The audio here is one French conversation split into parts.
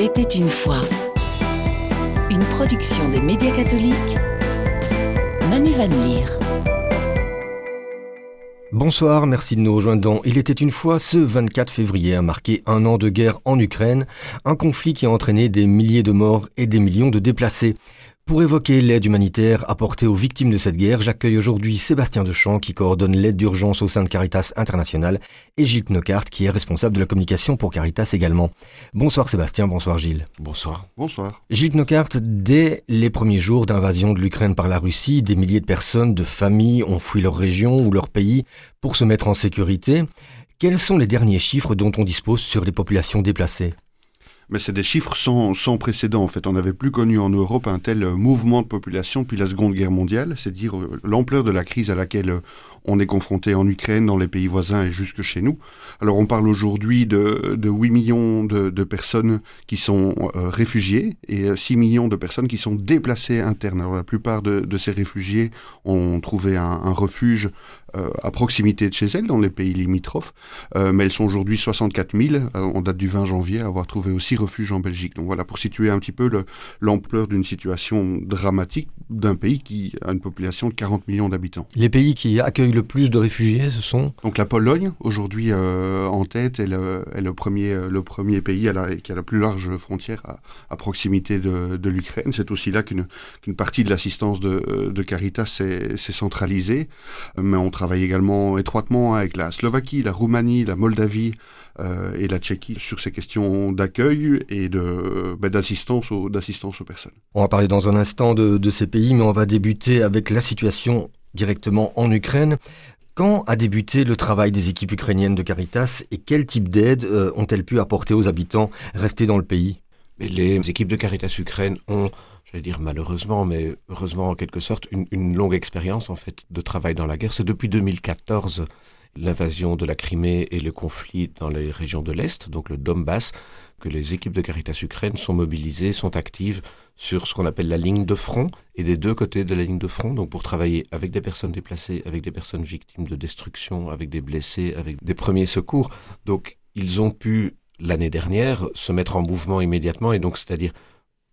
Il était une fois. Une production des médias catholiques. Manu Van Leer. Bonsoir, merci de nous rejoindre Il était une fois, ce 24 février a marqué un an de guerre en Ukraine, un conflit qui a entraîné des milliers de morts et des millions de déplacés. Pour évoquer l'aide humanitaire apportée aux victimes de cette guerre, j'accueille aujourd'hui Sébastien Dechamps qui coordonne l'aide d'urgence au sein de Caritas International et Gilles Knockhart qui est responsable de la communication pour Caritas également. Bonsoir Sébastien, bonsoir Gilles. Bonsoir. Bonsoir. Gilles Knockhart, dès les premiers jours d'invasion de l'Ukraine par la Russie, des milliers de personnes, de familles ont fui leur région ou leur pays pour se mettre en sécurité. Quels sont les derniers chiffres dont on dispose sur les populations déplacées? Mais c'est des chiffres sans, sans précédent. En fait, on n'avait plus connu en Europe un tel mouvement de population depuis la Seconde Guerre mondiale, c'est dire euh, l'ampleur de la crise à laquelle euh, on est confronté en Ukraine, dans les pays voisins et jusque chez nous. Alors on parle aujourd'hui de, de 8 millions de, de personnes qui sont euh, réfugiées et 6 millions de personnes qui sont déplacées internes. Alors la plupart de, de ces réfugiés ont trouvé un, un refuge euh, à proximité de chez elles, dans les pays limitrophes, euh, mais elles sont aujourd'hui 64 000, on date du 20 janvier, à avoir trouvé aussi refuge en Belgique. Donc voilà, pour situer un petit peu l'ampleur d'une situation dramatique d'un pays qui a une population de 40 millions d'habitants. Les pays qui accueillent le plus de réfugiés, ce sont Donc la Pologne, aujourd'hui euh, en tête, est le, est le, premier, le premier pays à la, qui a la plus large frontière à, à proximité de, de l'Ukraine. C'est aussi là qu'une qu'une partie de l'assistance de, de Caritas s'est centralisée, mais on travaille également étroitement avec la Slovaquie, la Roumanie, la Moldavie euh, et la Tchéquie sur ces questions d'accueil et de ben, d'assistance aux, d'assistance aux personnes. On va parler dans un instant de, de ces pays, mais on va débuter avec la situation directement en Ukraine. Quand a débuté le travail des équipes ukrainiennes de Caritas et quel type d'aide euh, ont-elles pu apporter aux habitants restés dans le pays? Les équipes de Caritas Ukraine ont j'allais dire malheureusement, mais heureusement en quelque sorte, une, une longue expérience en fait de travail dans la guerre. C'est depuis 2014 l'invasion de la Crimée et le conflit dans les régions de l'Est, donc le Donbass, que les équipes de Caritas Ukraine sont mobilisées, sont actives sur ce qu'on appelle la ligne de front et des deux côtés de la ligne de front, donc pour travailler avec des personnes déplacées, avec des personnes victimes de destruction, avec des blessés, avec des premiers secours. Donc ils ont pu l'année dernière se mettre en mouvement immédiatement et donc c'est-à-dire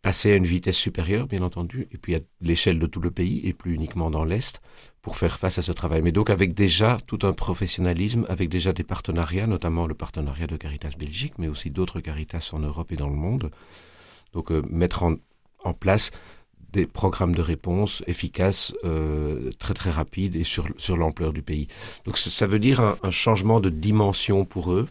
passer à une vitesse supérieure, bien entendu, et puis à l'échelle de tout le pays, et plus uniquement dans l'Est, pour faire face à ce travail. Mais donc avec déjà tout un professionnalisme, avec déjà des partenariats, notamment le partenariat de Caritas Belgique, mais aussi d'autres Caritas en Europe et dans le monde. Donc euh, mettre en, place des programmes de réponse efficaces, euh, très très rapides et sur, sur l'ampleur du pays. Donc ça, veut dire un changement de dimension pour eux,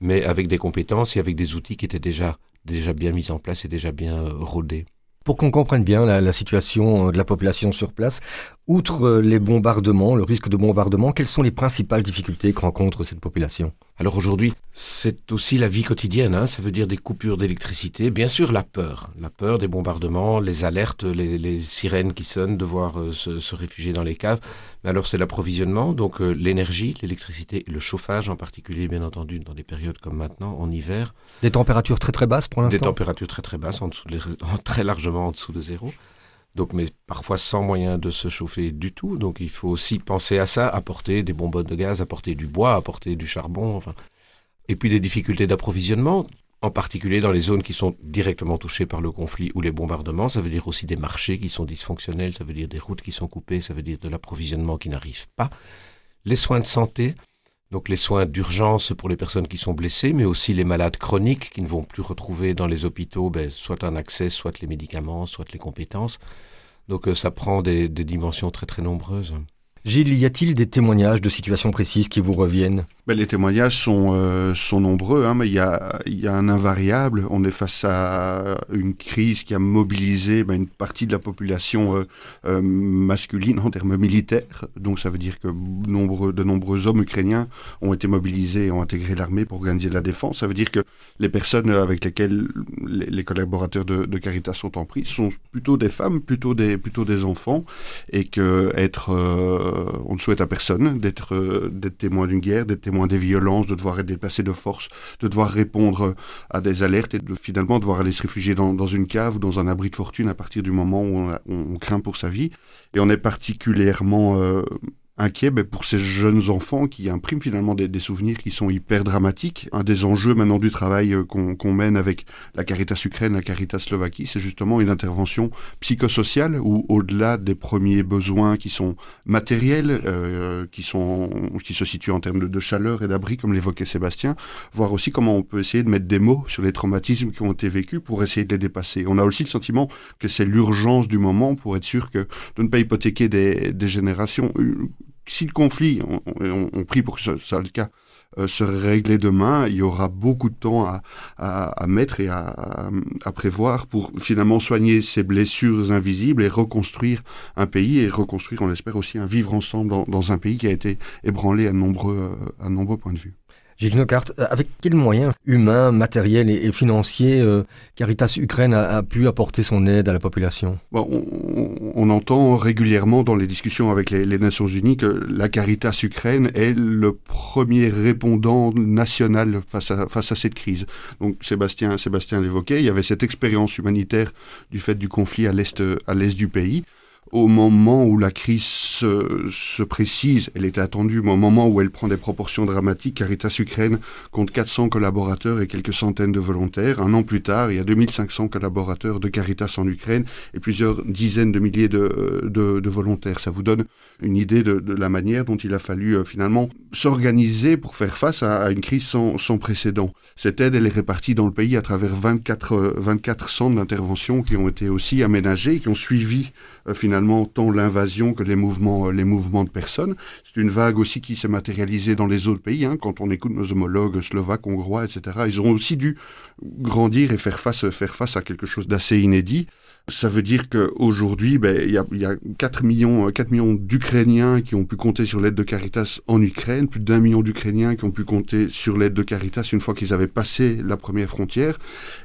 mais avec des compétences et avec des outils qui étaient déjà déjà bien mise en place et déjà bien euh, rodée. Pour qu'on comprenne bien la, la, situation euh, de la population sur place, outre euh, les bombardements, le risque de bombardement, quelles sont les principales difficultés que rencontre cette population? Alors aujourd'hui, c'est aussi la vie quotidienne, hein, ça veut dire des coupures d'électricité, bien sûr la peur, la peur des bombardements, les alertes, les, les sirènes qui sonnent, devoir euh, se, se, réfugier dans les caves. Mais alors c'est l'approvisionnement, donc euh, l'énergie, l'électricité, le chauffage en particulier, bien entendu, dans des périodes comme maintenant, en hiver. Des températures très très basses pour l'instant? Des températures très très basses, en dessous de, très largement en dessous de zéro. Donc, mais parfois sans moyen de se chauffer du tout. Donc, il faut aussi penser à ça, apporter des bonbonnes de gaz, apporter du bois, apporter du charbon, enfin. Et puis des difficultés d'approvisionnement, en particulier dans les zones qui sont directement touchées par le conflit ou les bombardements. Ça veut dire aussi des marchés qui sont dysfonctionnels, ça veut dire des routes qui sont coupées, ça veut dire de l'approvisionnement qui n'arrive pas. Les soins de santé, donc les soins d'urgence pour les personnes qui sont blessées, mais aussi les malades chroniques qui ne vont plus retrouver dans les hôpitaux ben, soit un accès, soit les médicaments, soit les compétences. Donc euh, ça prend des, des dimensions très très nombreuses. Gilles, y a-t-il des témoignages de situations précises qui vous reviennent? Ben, Les témoignages sont, euh, nombreux, hein, mais il y a, un invariable. On est face à une crise qui a mobilisé ben, une partie de la population euh, euh, masculine en termes militaires. Donc ça veut dire que de nombreux hommes ukrainiens ont été mobilisés et ont intégré l'armée pour organiser la défense. Ça veut dire que les personnes avec lesquelles les, collaborateurs de, de, Caritas sont en prise sont plutôt des femmes, plutôt des, plutôt des enfants, et que être on ne souhaite à personne d'être euh, d'être témoin d'une guerre, d'être témoin des violences, de devoir être déplacé de force, de devoir répondre à des alertes et de finalement devoir aller se réfugier dans, une cave ou dans un abri de fortune à partir du moment où on, craint pour sa vie. Et on est particulièrement euh, inquiet ben, pour ces jeunes enfants qui impriment finalement des, souvenirs qui sont hyper dramatiques. Un des enjeux maintenant du travail euh, qu'on mène avec la Caritas Ukraine, la Caritas Slovaquie, c'est justement une intervention psychosociale où au-delà des premiers besoins qui sont matériels, euh, qui, sont, qui se situent en termes de, de chaleur et d'abri, comme l'évoquait Sébastien, voir aussi comment on peut essayer de mettre des mots sur les traumatismes qui ont été vécus pour essayer de les dépasser. On a aussi le sentiment que c'est l'urgence du moment pour être sûr que de ne pas hypothéquer des, des générations si le conflit, on, prie pour que ce soit le cas, euh, se régler demain, il y aura beaucoup de temps à, à, mettre et à, à, prévoir pour finalement soigner ces blessures invisibles et reconstruire un pays et reconstruire, on l'espère aussi, un vivre ensemble dans, dans, un pays qui a été ébranlé à nombreux, euh, à nombreux points de vue. Gilles Nocart, euh, avec quels moyens humains, matériels et, financiers euh, Caritas Ukraine a, pu apporter son aide à la population? On, entend régulièrement dans les discussions avec les, Nations Unies que la Caritas Ukraine est le premier répondant national face à, face à cette crise. Donc Sébastien, Sébastien l'évoquait, il y avait cette expérience humanitaire du fait du conflit à l'est à l'est du pays au moment où la crise se, précise, elle était attendue, mais au moment où elle prend des proportions dramatiques, Caritas Ukraine compte 400 collaborateurs et quelques centaines de volontaires. Un an plus tard, il y a 2500 collaborateurs de Caritas en Ukraine et plusieurs dizaines de milliers de, de, volontaires. Ça vous donne une idée de, la manière dont il a fallu euh, finalement s'organiser pour faire face à, une crise sans, sans, précédent. Cette aide, elle est répartie dans le pays à travers 24, 24 euh, centres d'intervention qui ont été aussi aménagés, qui ont suivi euh, finalement tant l'invasion que les mouvements, euh, les mouvements de personnes. C'est une vague aussi qui s'est matérialisée dans les autres pays. Hein. Quand on écoute nos homologues slovaques, hongrois, etc., ils ont aussi dû grandir et faire face, faire face à quelque chose d'assez inédit. Ça veut dire qu'aujourd'hui, ben, il y, a, y a 4 millions, 4 millions d'Ukrainiens qui ont pu compter sur l'aide de Caritas en Ukraine, plus d'un million d'Ukrainiens qui ont pu compter sur l'aide de Caritas une fois qu'ils avaient passé la première frontière.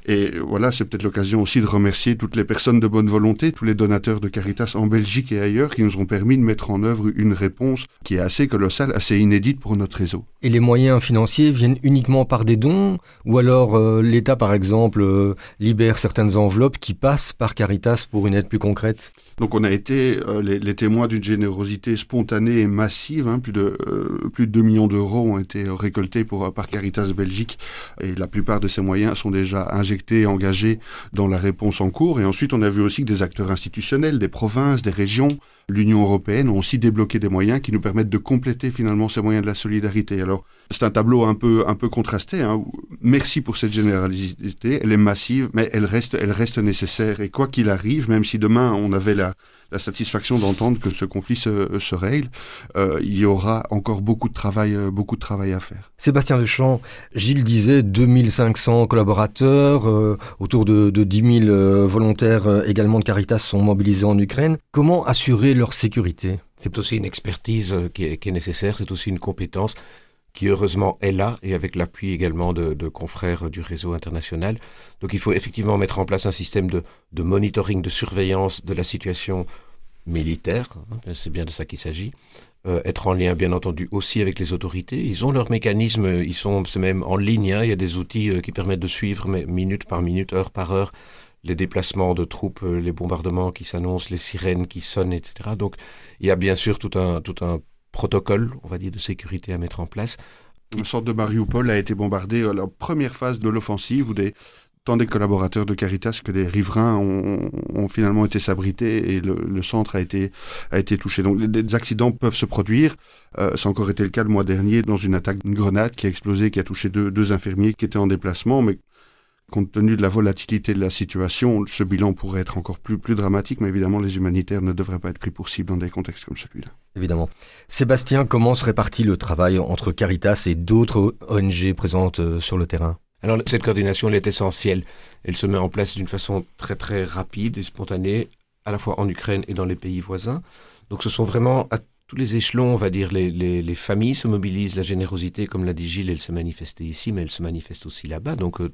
Et voilà, c'est peut-être l'occasion aussi de remercier toutes les personnes de bonne volonté, tous les donateurs de Caritas en Belgique et ailleurs qui nous ont permis de mettre en œuvre une réponse qui est assez colossale, assez inédite pour notre réseau. Et les moyens financiers viennent uniquement par des dons? Ou alors euh, l'État, par exemple, euh, libère certaines enveloppes qui passent par Caritas? Pour une aide plus concrète? Donc on a été euh, les, témoins d'une générosité spontanée et massive. Hein. plus de euh, plus de 2 millions d'euros ont été récoltés pour par Caritas Belgique et la plupart de ces moyens sont déjà injectés, engagés dans la réponse en cours. Et ensuite on a vu aussi que des acteurs institutionnels, des provinces, des régions, l'Union européenne ont aussi débloqué des moyens qui nous permettent de compléter finalement ces moyens de la solidarité. Alors c'est un tableau un peu un peu contrasté. Hein. Merci pour cette générosité, elle est massive, mais elle reste elle reste nécessaire. Et quoi qu'il arrive, même si demain on avait la la, satisfaction d'entendre que ce conflit se, se règle, euh, il y aura encore beaucoup de travail, euh, beaucoup de travail à faire. Sébastien Deschamps, Gilles disait 2500 collaborateurs, euh, autour de, de 10 000 volontaires également de Caritas sont mobilisés en Ukraine. Comment assurer leur sécurité? C'est aussi une expertise qui est, qui est nécessaire, c'est aussi une compétence qui heureusement est là et avec l'appui également de, confrères du réseau international. Donc il faut effectivement mettre en place un système de, monitoring, de surveillance de la situation militaire, hein, c'est bien de ça qu'il s'agit, euh, être en lien bien entendu aussi avec les autorités. Ils ont leurs mécanismes, ils sont même en ligne, hein. il y a des outils euh, qui permettent de suivre mais, minute par minute, heure par heure, les déplacements de troupes, euh, les bombardements qui s'annoncent, les sirènes qui sonnent, etc. Donc il y a bien sûr tout un, tout un protocole, on va dire, de sécurité à mettre en place. Une sorte de Mariupol a été bombardée à la première phase de l'offensive où des, tant des collaborateurs de Caritas que des riverains ont, finalement été sabrités et le, centre a été, a été touché. Donc des, accidents peuvent se produire. Euh, ça a encore été le cas le mois dernier dans une attaque d'une grenade qui a explosé, qui a touché deux, deux infirmiers qui étaient en déplacement. Mais Compte tenu de la volatilité de la situation, ce bilan pourrait être encore plus, plus dramatique, mais évidemment, les humanitaires ne devraient pas être pris pour cible dans des contextes comme celui-là. Évidemment. Sébastien, comment se répartit le travail entre Caritas et d'autres ONG présentes euh, sur le terrain? Alors cette coordination elle est essentielle. Elle se met en place d'une façon très très rapide et spontanée, à la fois en Ukraine et dans les pays voisins. Donc ce sont vraiment à tous les échelons, on va dire, les, les, les familles se mobilisent, la générosité, comme l'a dit Gilles, elle se manifestait ici, mais elle se manifeste aussi là-bas. Donc euh,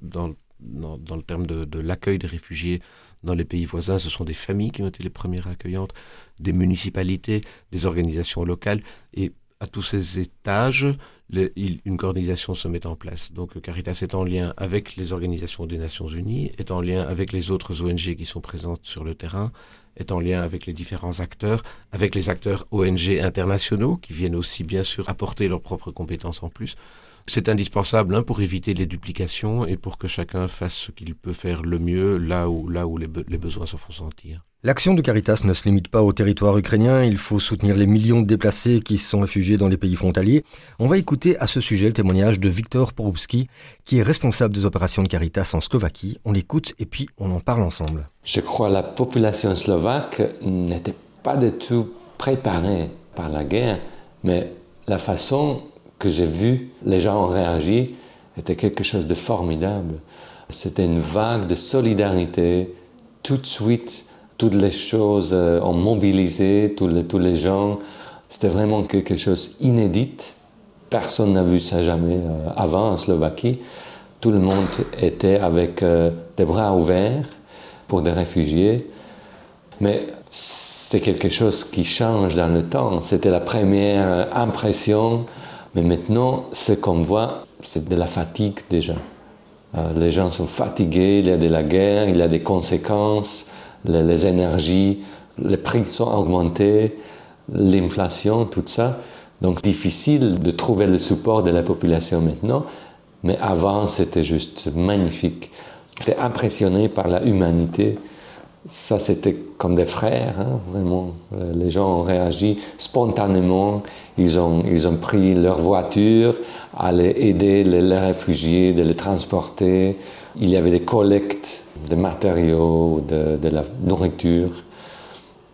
dans le terme de, l'accueil des réfugiés dans les pays voisins, ce sont des familles qui ont été les premières accueillantes, des municipalités, des organisations locales, et à tous ces étages, une coordination se met en place. Donc Caritas est en lien avec les organisations des Nations Unies, est en lien avec les autres ONG qui sont présentes sur le terrain, est en lien avec les différents acteurs, avec les acteurs ONG internationaux qui viennent aussi bien sûr apporter leurs propres compétences en plus. C'est indispensable hein, pour éviter les duplications et pour que chacun fasse ce qu'il peut faire le mieux là où, là où les, les besoins se font sentir. L'action de Caritas ne se limite pas au territoire ukrainien, il faut soutenir les millions de déplacés qui se sont réfugiés dans les pays frontaliers. On va écouter à ce sujet le témoignage de Viktor Porubski, qui est responsable des opérations de Caritas en Slovaquie. On l'écoute et puis on en parle ensemble. Je crois que la population slovaque n'était pas du tout préparée par la guerre, mais la façon que j'ai vu les gens ont réagi était quelque chose de formidable. C'était une vague de solidarité tout de suite toutes les choses euh, ont mobilisé, tous les, tous les gens. C'était vraiment quelque chose d'inédit. Personne n'a vu ça jamais euh, avant en Slovaquie. Tout le monde était avec euh, des bras ouverts pour des réfugiés. Mais c'est quelque chose qui change dans le temps. C'était la première impression. Mais maintenant, ce qu'on voit, c'est de la fatigue déjà. les gens sont fatigués, il y a de la guerre, il y a des conséquences les, énergies, les prix sont augmentés, l'inflation, tout ça. Donc difficile de trouver le support de la population maintenant, mais avant c'était juste magnifique. J'étais impressionné par la humanité. Ça c'était comme des frères, hein, vraiment. Les gens ont réagi spontanément. Ils ont, ils ont pris leur voiture, aller aider les, les réfugiés, de les transporter. Il y avait des collectes de matériaux, de, de la nourriture.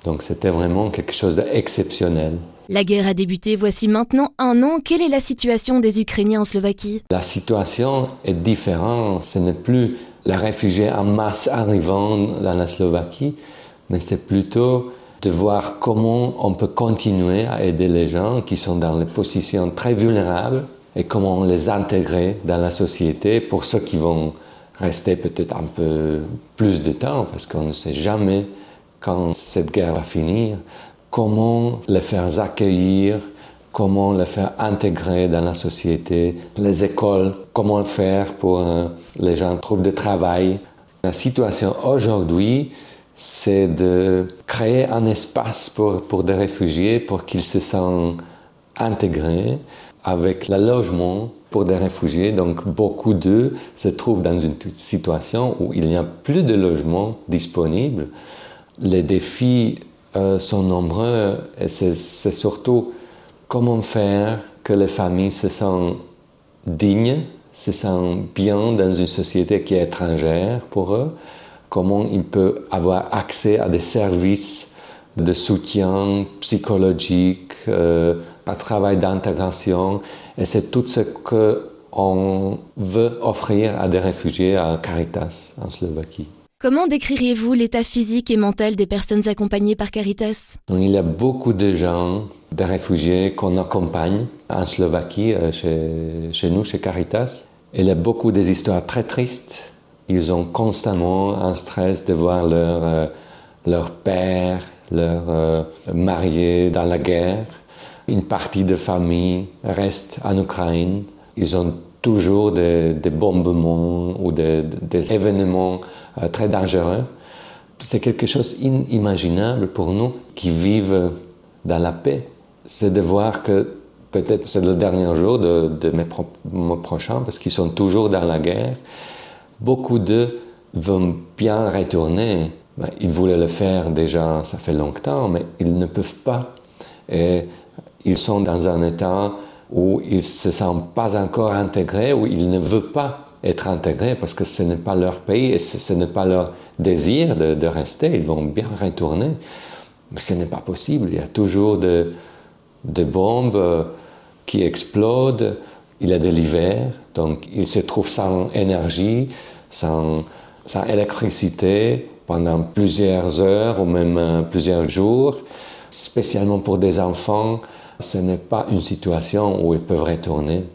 Donc c'était vraiment quelque chose d'exceptionnel. La guerre a débuté voici maintenant un an. Quelle est la situation des Ukrainiens en Slovaquie? La situation est différente. Ce n'est plus les réfugiés en masse arrivant dans la Slovaquie, mais c'est plutôt de voir comment on peut continuer à aider les gens qui sont dans des positions très vulnérables et comment les intégrer dans la société pour ceux qui vont rester peut-être un peu plus de temps parce qu'on ne sait jamais quand cette guerre va finir, comment les faire accueillir, comment les faire intégrer dans la société, les écoles, comment le faire pour euh, les gens trouvent du travail. La situation aujourd'hui, c'est de créer un espace pour, pour des réfugiés pour qu'ils se sentent intégrés avec le logement pour des réfugiés. Donc beaucoup d'eux se trouvent dans une situation où il n'y a plus de logement disponible. Les défis euh, sont nombreux et c'est surtout comment faire que les familles se sentent dignes, se sentent bien dans une société qui est étrangère pour eux, comment ils peuvent avoir accès à des services de soutien psychologique, euh, un travail d'intégration? Et c'est tout ce qu'on veut offrir à des réfugiés à Caritas en Slovaquie. Comment décririez-vous l'état physique et mental des personnes accompagnées par Caritas? Il y a beaucoup de gens, des réfugiés qu'on accompagne en Slovaquie, euh, chez, nous, chez Caritas. Il y a beaucoup des histoires très tristes. Ils ont constamment un stress de voir leur, euh, leur père, leur euh, marié dans la guerre une partie de famille reste en Ukraine. Ils ont toujours des, bombements ou des, événements euh, très dangereux. C'est quelque chose inimaginable pour nous qui vivent dans la paix. C'est de voir que peut-être c'est le dernier jour de, mes, prochains, parce qu'ils sont toujours dans la guerre. Beaucoup d'eux vont bien retourner. Ben, ils voulaient le faire déjà, ça fait longtemps, mais ils ne peuvent pas. Et ils sont dans un état où ils ne se sentent pas encore intégrés, où ils ne veulent pas être intégrés parce que ce n'est pas leur pays et ce, n'est pas leur désir de, rester. Ils vont bien retourner. Mais ce n'est pas possible. Il y a toujours des de bombes euh, qui explosent. Il y a de l'hiver, donc ils se trouvent sans énergie, sans, sans électricité pendant plusieurs heures ou même euh, plusieurs jours, spécialement pour des enfants ce n'est pas une situation où ils peuvent retourner.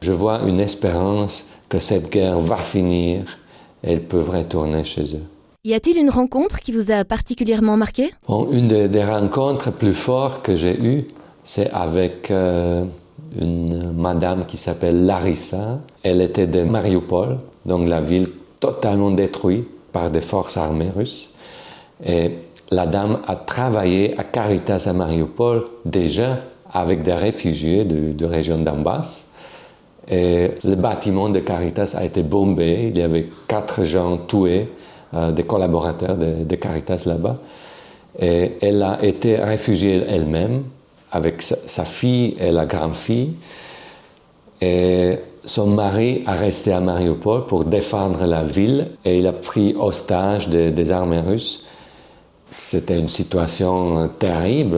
Je vois une espérance que cette guerre va finir et ils peuvent retourner chez eux. Y a-t-il une rencontre qui vous a particulièrement marqué? Une des, rencontres plus fortes que j'ai eues c'est avec euh, une madame qui s'appelle Larissa. Elle était de Mariupol, donc la ville totalement détruite par des forces armées russes. Et la dame a travaillé à Caritas à Mariupol déjà avec des réfugiés de, de région d'Ambas. Et le bâtiment de Caritas a été bombé. Il y avait quatre gens tués, euh, des collaborateurs de, Caritas là-bas. Et elle a été réfugiée elle-même avec sa, fille et la grande-fille. Et son mari a resté à Mariupol pour défendre la ville et il a pris de, des armées russes. C'était une situation terrible.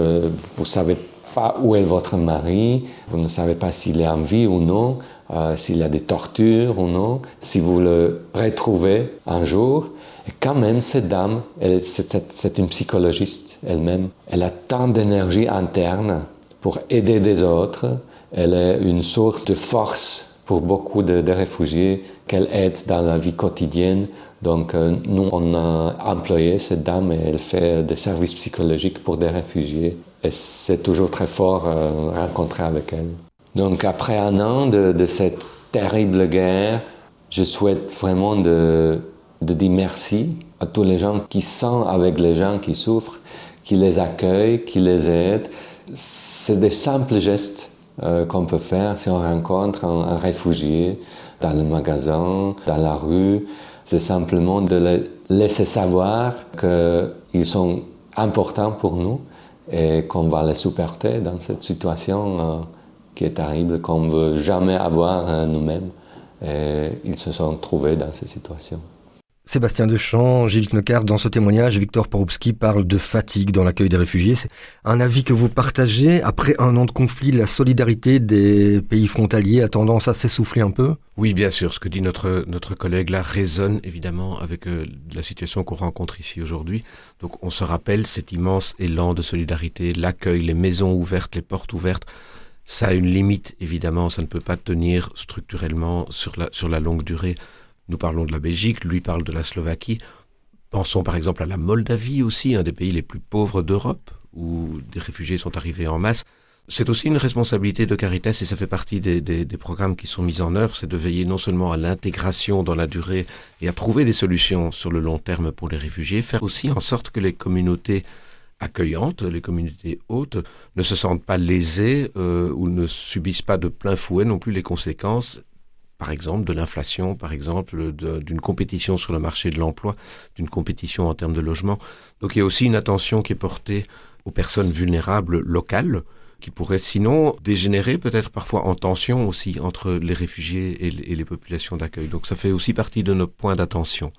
Vous savez pas où est votre mari, vous ne savez pas s'il est en vie ou non, euh, s'il a des tortures ou non, si vous le retrouvez un jour. Et quand même, cette dame, c'est une psychologiste elle-même, elle a tant d'énergie interne pour aider des autres, elle est une source de force pour beaucoup de réfugiés qu'elle aide dans la vie quotidienne. Donc euh, nous, on a employé cette dame et elle fait des services psychologiques pour des réfugiés. Et c'est toujours très fort euh, rencontrer avec elle. Donc après un an de, cette terrible guerre, je souhaite vraiment de, dire merci à tous les gens qui sont avec les gens qui souffrent, qui les accueillent, qui les aident. C'est des simples gestes euh, qu'on peut faire si on rencontre un, réfugié dans le magasin, dans la rue. C'est simplement de les laisser savoir qu'ils sont importants pour nous et qu'on va les supporter dans cette situation euh, qui est terrible, qu'on ne veut jamais avoir euh, nous-mêmes. Et ils se sont trouvés dans cette situation. Sébastien Deschamps, Gilles Knocard, dans ce témoignage, Victor Porubski parle de fatigue dans l'accueil des réfugiés. C'est un avis que vous partagez. Après un an de conflit, la solidarité des pays frontaliers a tendance à s'essouffler un peu? Oui, bien sûr. Ce que dit notre, notre collègue là résonne évidemment avec euh, la situation qu'on rencontre ici aujourd'hui. Donc on se rappelle cet immense élan de solidarité, l'accueil, les maisons ouvertes, les portes ouvertes. Ça a une limite, évidemment. Ça ne peut pas tenir structurellement sur la, sur la longue durée. Nous parlons de la Belgique, lui parle de la Slovaquie. Pensons par exemple à la Moldavie aussi, un des pays les plus pauvres d'Europe, où des réfugiés sont arrivés en masse. C'est aussi une responsabilité de Caritas et ça fait partie des, programmes qui sont mis en œuvre, c'est de veiller non seulement à l'intégration dans la durée et à trouver des solutions sur le long terme pour les réfugiés, faire aussi en sorte que les communautés accueillantes, les communautés hautes, ne se sentent pas lésées euh, ou ne subissent pas de plein fouet non plus les conséquences par exemple de l'inflation, par exemple d'une compétition sur le marché de l'emploi, d'une compétition en termes de logement. Donc il y a aussi une attention qui est portée aux personnes vulnérables locales, qui pourraient sinon dégénérer peut-être parfois en tension aussi entre les réfugiés et, les populations d'accueil. Donc ça fait aussi partie de nos points d'attention.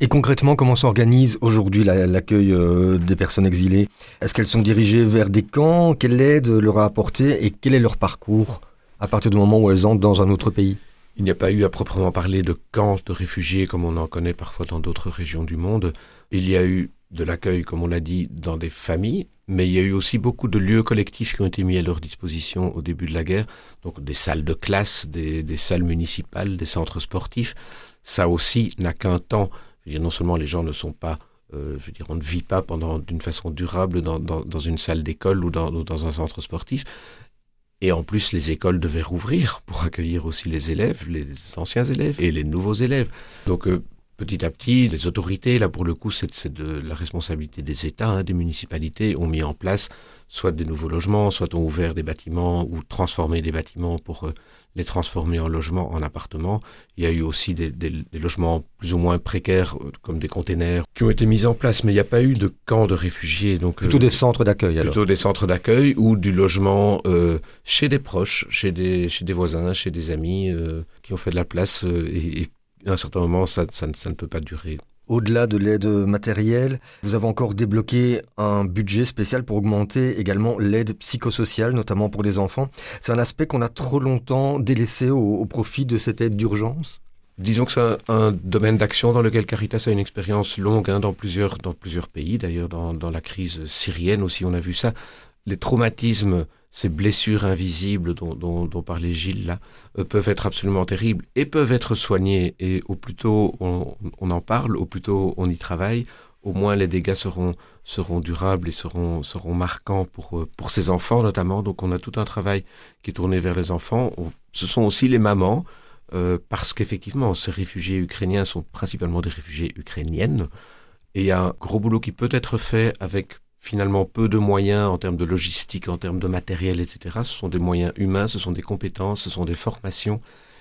Et concrètement, comment s'organise aujourd'hui l'accueil euh, des personnes exilées? Est-ce qu'elles sont dirigées vers des camps? Quelle aide leur a apporté et quel est leur parcours à partir du moment où elles entrent dans un autre pays? Il n'y a pas eu à proprement parler de camps de réfugiés comme on en connaît parfois dans d'autres régions du monde. Il y a eu de l'accueil, comme on l'a dit, dans des familles, mais il y a eu aussi beaucoup de lieux collectifs qui ont été mis à leur disposition au début de la guerre, donc des salles de classe, des, salles municipales, des centres sportifs. Ça aussi n'a qu'un temps. Je veux dire, non seulement les gens ne sont pas euh, je veux dire, on ne vit pas pendant d'une façon durable dans, une salle d'école ou dans un centre sportif, et en plus, les écoles devaient rouvrir pour accueillir aussi les élèves, les anciens élèves et les nouveaux élèves. Donc, euh, petit à petit, les autorités, là pour le coup, c'est de la responsabilité des États, hein, des municipalités, ont mis en place soit des nouveaux logements, soit ont ouvert des bâtiments ou transformé des bâtiments pour euh, les transformer en logements, en appartements. Il y a eu aussi des, des, des logements plus ou moins précaires, euh, comme des containers, qui ont été mis en place, mais il n'y a pas eu de camps de réfugiés. Donc, plutôt euh, des centres d'accueil, alors Plutôt des centres d'accueil ou du logement chez des proches, chez des, chez des voisins, chez des amis qui ont fait de la place. Et, et à un certain moment, ça, ça, ça ne peut pas durer. Au-delà de l'aide matérielle, vous avez encore débloqué un budget spécial pour augmenter également l'aide psychosociale, notamment pour les enfants. C'est un aspect qu'on a trop longtemps délaissé au, au profit de cette aide d'urgence? Disons que c'est un, un, domaine d'action dans lequel Caritas a une expérience longue hein, dans, plusieurs, dans plusieurs pays. D'ailleurs, dans, dans la crise syrienne aussi, on a vu ça. Les traumatismes ces blessures invisibles dont, dont, parlait Gilles là euh, peuvent être absolument terribles et peuvent être soignées et au plus tôt on, on en parle, au plus tôt on y travaille, au moins les dégâts seront, seront durables et seront, seront marquants pour, euh, pour ces enfants notamment. Donc on a tout un travail qui est tourné vers les enfants. ce sont aussi les mamans, euh, parce qu'effectivement, ces réfugiés ukrainiens sont principalement des réfugiés ukrainiennes. Et il y a un gros boulot qui peut être fait avec finalement peu de moyens en termes de logistique, en termes de matériel, etc. Ce sont des moyens humains, ce sont des compétences, ce sont des formations.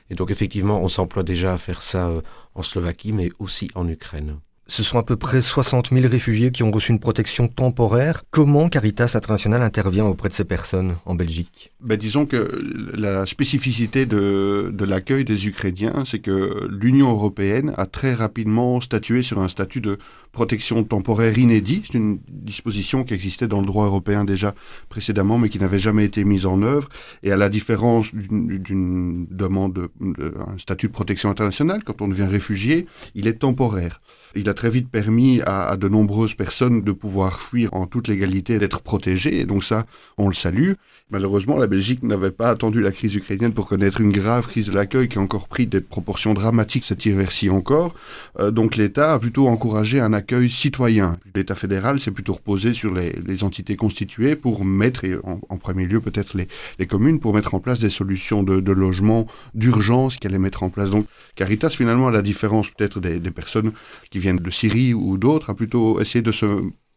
Et donc effectivement, on s'emploie déjà à faire ça euh, en Slovaquie, mais aussi en Ukraine. Ce sont à peu près 60 000 réfugiés qui ont reçu une protection temporaire. Comment Caritas International intervient auprès de ces personnes en Belgique? Ben, Disons que la spécificité de, de l'accueil des Ukrainiens, c'est que l'Union européenne a très rapidement statué sur un statut de protection temporaire inédit. C'est une disposition qui existait dans le droit européen déjà précédemment, mais qui n'avait jamais été mise en œuvre. Et à la différence d'une demande d'un statut de protection internationale, quand on devient réfugié, il est temporaire. Il a très vite permis à, de nombreuses personnes de pouvoir fuir en toute légalité et d'être protégées. Et donc ça, on le salue. Malheureusement, la Belgique n'avait pas attendu la crise ukrainienne pour connaître une grave crise de l'accueil qui a encore pris des proportions dramatiques cette hiver-ci encore. Euh, donc l'État a plutôt encouragé un accueil citoyen. L'État fédéral s'est plutôt reposé sur les, entités constituées pour mettre, et en, premier lieu peut-être les, les, communes, pour mettre en place des solutions de, logement d'urgence qu'elle allait mettre en place. Donc Caritas, finalement, à la différence peut-être des, des personnes qui viennent de Syrie ou d'autres, a plutôt essayé de se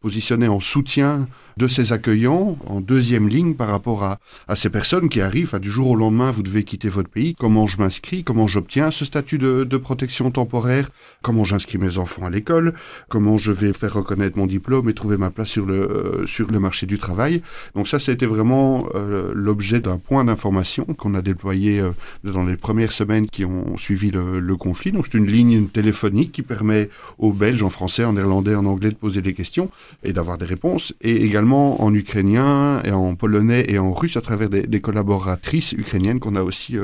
positionner en soutien de ces accueillants en deuxième ligne par rapport à, à ces personnes qui arrivent. du jour au lendemain, vous devez quitter votre pays. Comment je m'inscris? Comment j'obtiens ce statut de, de protection temporaire? Comment j'inscris mes enfants à l'école? Comment je vais faire reconnaître mon diplôme et trouver ma place sur le, euh, sur le marché du travail? Donc ça, c'était vraiment euh, l'objet d'un point d'information qu'on a déployé euh, dans les premières semaines qui ont suivi le, le conflit. Donc c'est une ligne téléphonique qui permet aux Belges, en français, en néerlandais, en anglais, de poser des questions et d'avoir des réponses. Et également en ukrainien et en polonais et en russe à travers des, collaboratrices ukrainiennes qu'on a aussi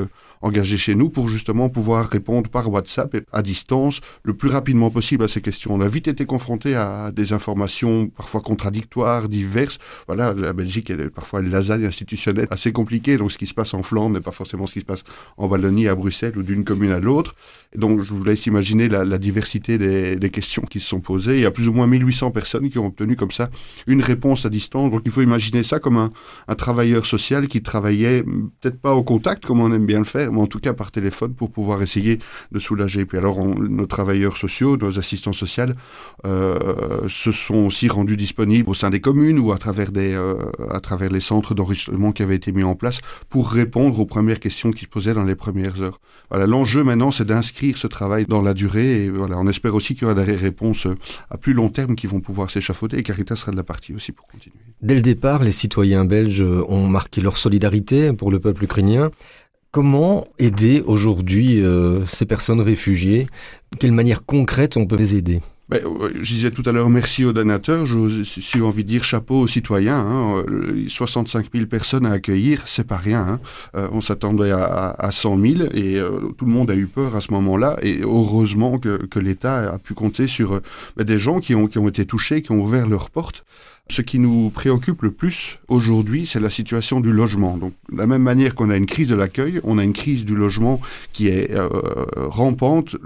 engagées chez nous pour justement pouvoir répondre par WhatsApp et à distance le plus rapidement possible à ces questions. On a vite été confronté à des informations parfois contradictoires, diverses. Voilà, la Belgique est parfois une lasagne institutionnelle assez compliquée, donc ce qui se passe en Flandre n'est pas forcément ce qui se passe en Wallonie, à Bruxelles ou d'une commune à l'autre. Donc je vous laisse imaginer la, diversité des, questions qui se sont posées. Il y a plus ou moins 1800 personnes qui ont obtenu comme ça une réponse distance. Donc il faut imaginer ça comme un travailleur social qui travaillait peut-être pas au contact comme on aime bien le faire, mais en tout cas par téléphone pour pouvoir essayer de soulager. Puis alors nos travailleurs sociaux, nos assistants sociaux euh, se sont aussi rendus disponibles au sein des communes ou à travers des euh, à travers les centres d'enregistrement qui avaient été mis en place pour répondre aux premières questions qui se posaient dans les premières heures. Voilà, l'enjeu maintenant c'est d'inscrire ce travail dans la durée voilà, on espère aussi qu'il y aura des réponses à plus long terme qui vont pouvoir s'échafauder et Caritas sera de la partie aussi pour Dès le départ, les citoyens belges ont marqué leur solidarité pour le peuple ukrainien. Comment aider aujourd'hui euh, ces personnes réfugiées? Quelle manière concrète on peut les aider? Ben, je disais tout à l'heure merci aux donateurs, suis envie de dire chapeau aux citoyens. Hein. 65 000 personnes à accueillir, c'est pas rien. Hein. Euh, on s'attendait à, à, 100 000 et euh, tout le monde a eu peur à ce moment-là. Et heureusement que, l'État a pu compter sur ben, des gens qui ont été touchés, qui ont ouvert leurs portes. Ce qui nous préoccupe le plus aujourd'hui, c'est la situation du logement. Donc, de la même manière qu'on a une crise de l'accueil, on a une crise du logement qui est euh, rampante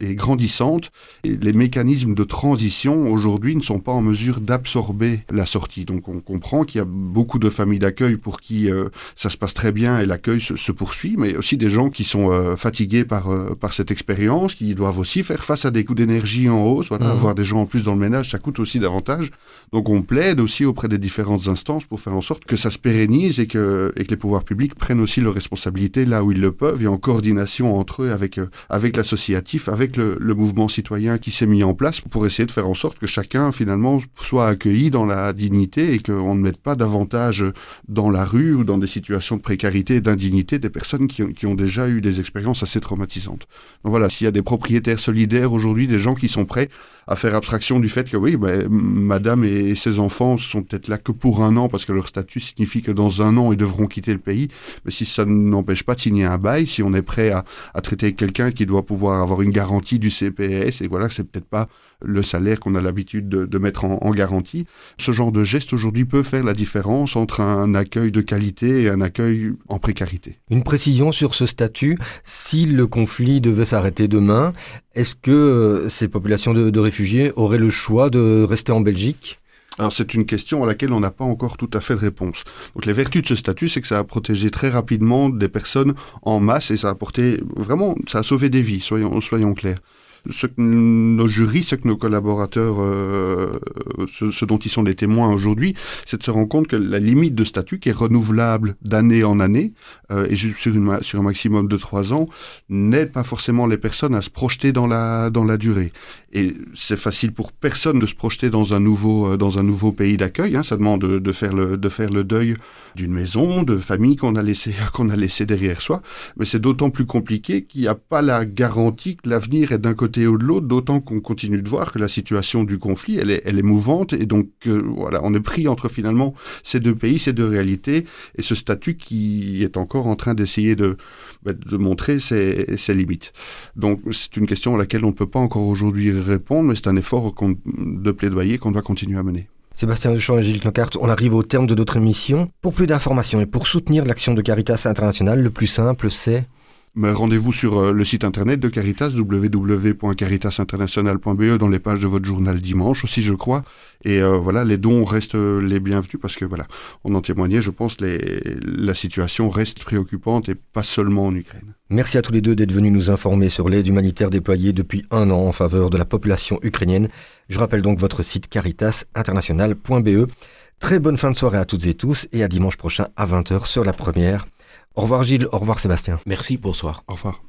et grandissante. Et les mécanismes de transition aujourd'hui ne sont pas en mesure d'absorber la sortie. Donc, on comprend qu'il y a beaucoup de familles d'accueil pour qui euh, ça se passe très bien et l'accueil se, poursuit, mais aussi des gens qui sont euh, fatigués par par cette expérience, qui doivent aussi faire face à des coûts d'énergie en hausse. Voilà, mmh. avoir des gens en plus dans le ménage, ça coûte aussi davantage. Donc, on plaît aussi auprès des différentes instances pour faire en sorte que ça se pérennise et que, et que les pouvoirs publics prennent aussi leurs responsabilités là où ils le peuvent et en coordination entre eux avec, euh, avec l'associatif, avec le, le, mouvement citoyen qui s'est mis en place pour essayer de faire en sorte que chacun finalement soit accueilli dans la dignité et qu'on ne mette pas davantage dans la rue ou dans des situations de précarité et d'indignité des personnes qui, qui ont déjà eu des expériences assez traumatisantes. Donc voilà, s'il y a des propriétaires solidaires aujourd'hui, des gens qui sont prêts à faire abstraction du fait que oui, ben, madame et ses enfants sont peut-être là que pour un an parce que leur statut signifie que dans un an ils devront quitter le pays. Mais si ça n'empêche pas de signer un bail, si on est prêt à, traiter quelqu'un qui doit pouvoir avoir une garantie du CPS et voilà, c'est peut-être pas le salaire qu'on a l'habitude de, mettre en, garantie. Ce genre de geste aujourd'hui peut faire la différence entre un accueil de qualité et un accueil en précarité. Une précision sur ce statut, si le conflit devait s'arrêter demain, est-ce que euh, ces populations de, réfugiés auraient le choix de rester en Belgique? Alors c'est une question à laquelle on n'a pas encore tout à fait de réponse. Donc les vertus de ce statut, c'est que ça a protégé très rapidement des personnes en masse et ça a apporté vraiment, ça a sauvé des vies, soyons, soyons clairs ce que nos jurys, ce que nos collaborateurs, euh, ce, dont ils sont les témoins aujourd'hui, c'est de se rendre compte que la limite de statut, qui est renouvelable d'année en année, euh, et sur, une, sur un maximum de trois ans, n'aide pas forcément les personnes à se projeter dans la, dans la durée. Et c'est facile pour personne de se projeter dans un nouveau, euh, dans un nouveau pays d'accueil. Hein. Ça demande de, de, faire le, de faire le deuil d'une maison, de famille qu'on a laissé, qu'on a laissé derrière soi. Mais c'est d'autant plus compliqué qu'il n'y a pas la garantie que l'avenir est d'un côté ou de l'autre, d'autant qu'on continue de voir que la situation du conflit, elle est, mouvante, et donc euh, voilà, on est pris entre finalement ces deux pays, ces deux réalités, et ce statut qui est encore en train d'essayer de, bah, montrer ses, limites. Donc c'est une question à laquelle on ne peut pas encore aujourd'hui répondre, mais c'est un effort de plaidoyer qu'on doit continuer à mener. Sébastien Duchamp et Gilles Clancart, on arrive au terme de notre émission. Pour plus d'informations et pour soutenir l'action de Caritas International, le plus simple, c'est Rendez-vous sur euh, le site internet de Caritas, www.caritasinternational.be, dans les pages de votre journal dimanche aussi, je crois. Et euh, voilà, les dons restent les bienvenus parce que voilà, on en témoignait, je pense, les, la situation reste préoccupante et pas seulement en Ukraine. Merci à tous les deux d'être venus nous informer sur l'aide humanitaire déployée depuis un an en faveur de la population ukrainienne. Je rappelle donc votre site caritasinternational.be. Très bonne fin de soirée à toutes et tous et à dimanche prochain à 20h sur la première. Au revoir Gilles, au revoir Sébastien. Merci, bonsoir. Au revoir.